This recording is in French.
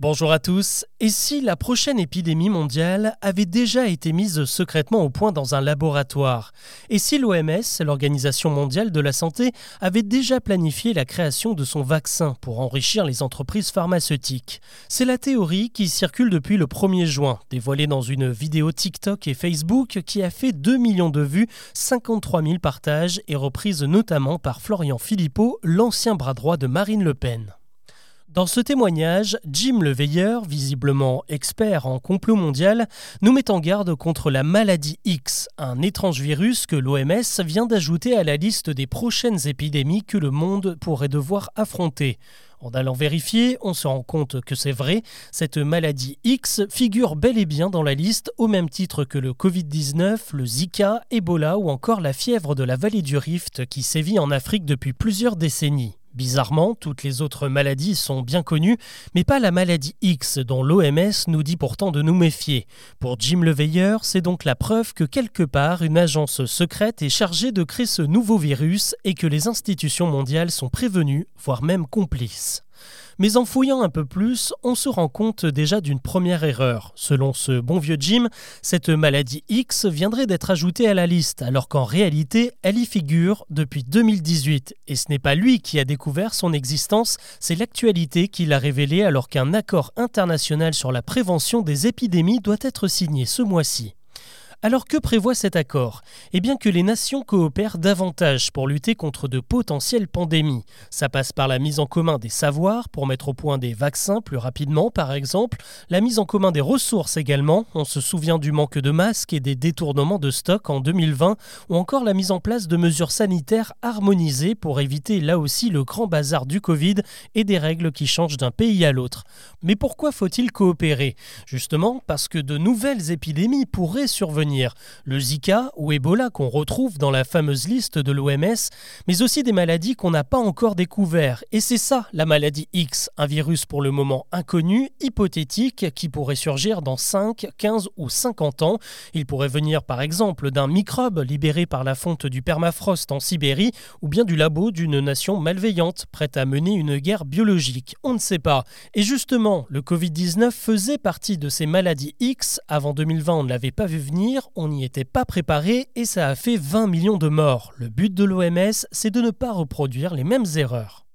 Bonjour à tous. Et si la prochaine épidémie mondiale avait déjà été mise secrètement au point dans un laboratoire? Et si l'OMS, l'Organisation mondiale de la santé, avait déjà planifié la création de son vaccin pour enrichir les entreprises pharmaceutiques? C'est la théorie qui circule depuis le 1er juin, dévoilée dans une vidéo TikTok et Facebook qui a fait 2 millions de vues, 53 000 partages et reprise notamment par Florian Philippot, l'ancien bras droit de Marine Le Pen. Dans ce témoignage, Jim le Veilleur, visiblement expert en complot mondial, nous met en garde contre la maladie X, un étrange virus que l'OMS vient d'ajouter à la liste des prochaines épidémies que le monde pourrait devoir affronter. En allant vérifier, on se rend compte que c'est vrai, cette maladie X figure bel et bien dans la liste au même titre que le Covid-19, le Zika, Ebola ou encore la fièvre de la vallée du Rift qui sévit en Afrique depuis plusieurs décennies. Bizarrement, toutes les autres maladies sont bien connues, mais pas la maladie X dont l'OMS nous dit pourtant de nous méfier. Pour Jim Leveilleur, c'est donc la preuve que quelque part une agence secrète est chargée de créer ce nouveau virus et que les institutions mondiales sont prévenues, voire même complices. Mais en fouillant un peu plus, on se rend compte déjà d'une première erreur. Selon ce bon vieux Jim, cette maladie X viendrait d'être ajoutée à la liste, alors qu'en réalité, elle y figure depuis 2018. Et ce n'est pas lui qui a découvert son existence, c'est l'actualité qui l'a révélée alors qu'un accord international sur la prévention des épidémies doit être signé ce mois-ci. Alors que prévoit cet accord? Eh bien que les nations coopèrent davantage pour lutter contre de potentielles pandémies. Ça passe par la mise en commun des savoirs pour mettre au point des vaccins plus rapidement par exemple, la mise en commun des ressources également, on se souvient du manque de masques et des détournements de stock en 2020, ou encore la mise en place de mesures sanitaires harmonisées pour éviter là aussi le grand bazar du Covid et des règles qui changent d'un pays à l'autre. Mais pourquoi faut-il coopérer? Justement parce que de nouvelles épidémies pourraient survenir le Zika ou Ebola qu'on retrouve dans la fameuse liste de l'OMS, mais aussi des maladies qu'on n'a pas encore découvertes. Et c'est ça la maladie X, un virus pour le moment inconnu, hypothétique, qui pourrait surgir dans 5, 15 ou 50 ans. Il pourrait venir par exemple d'un microbe libéré par la fonte du permafrost en Sibérie, ou bien du labo d'une nation malveillante, prête à mener une guerre biologique. On ne sait pas. Et justement, le Covid-19 faisait partie de ces maladies X. Avant 2020, on ne l'avait pas vu venir on n'y était pas préparé et ça a fait 20 millions de morts. Le but de l'OMS, c'est de ne pas reproduire les mêmes erreurs.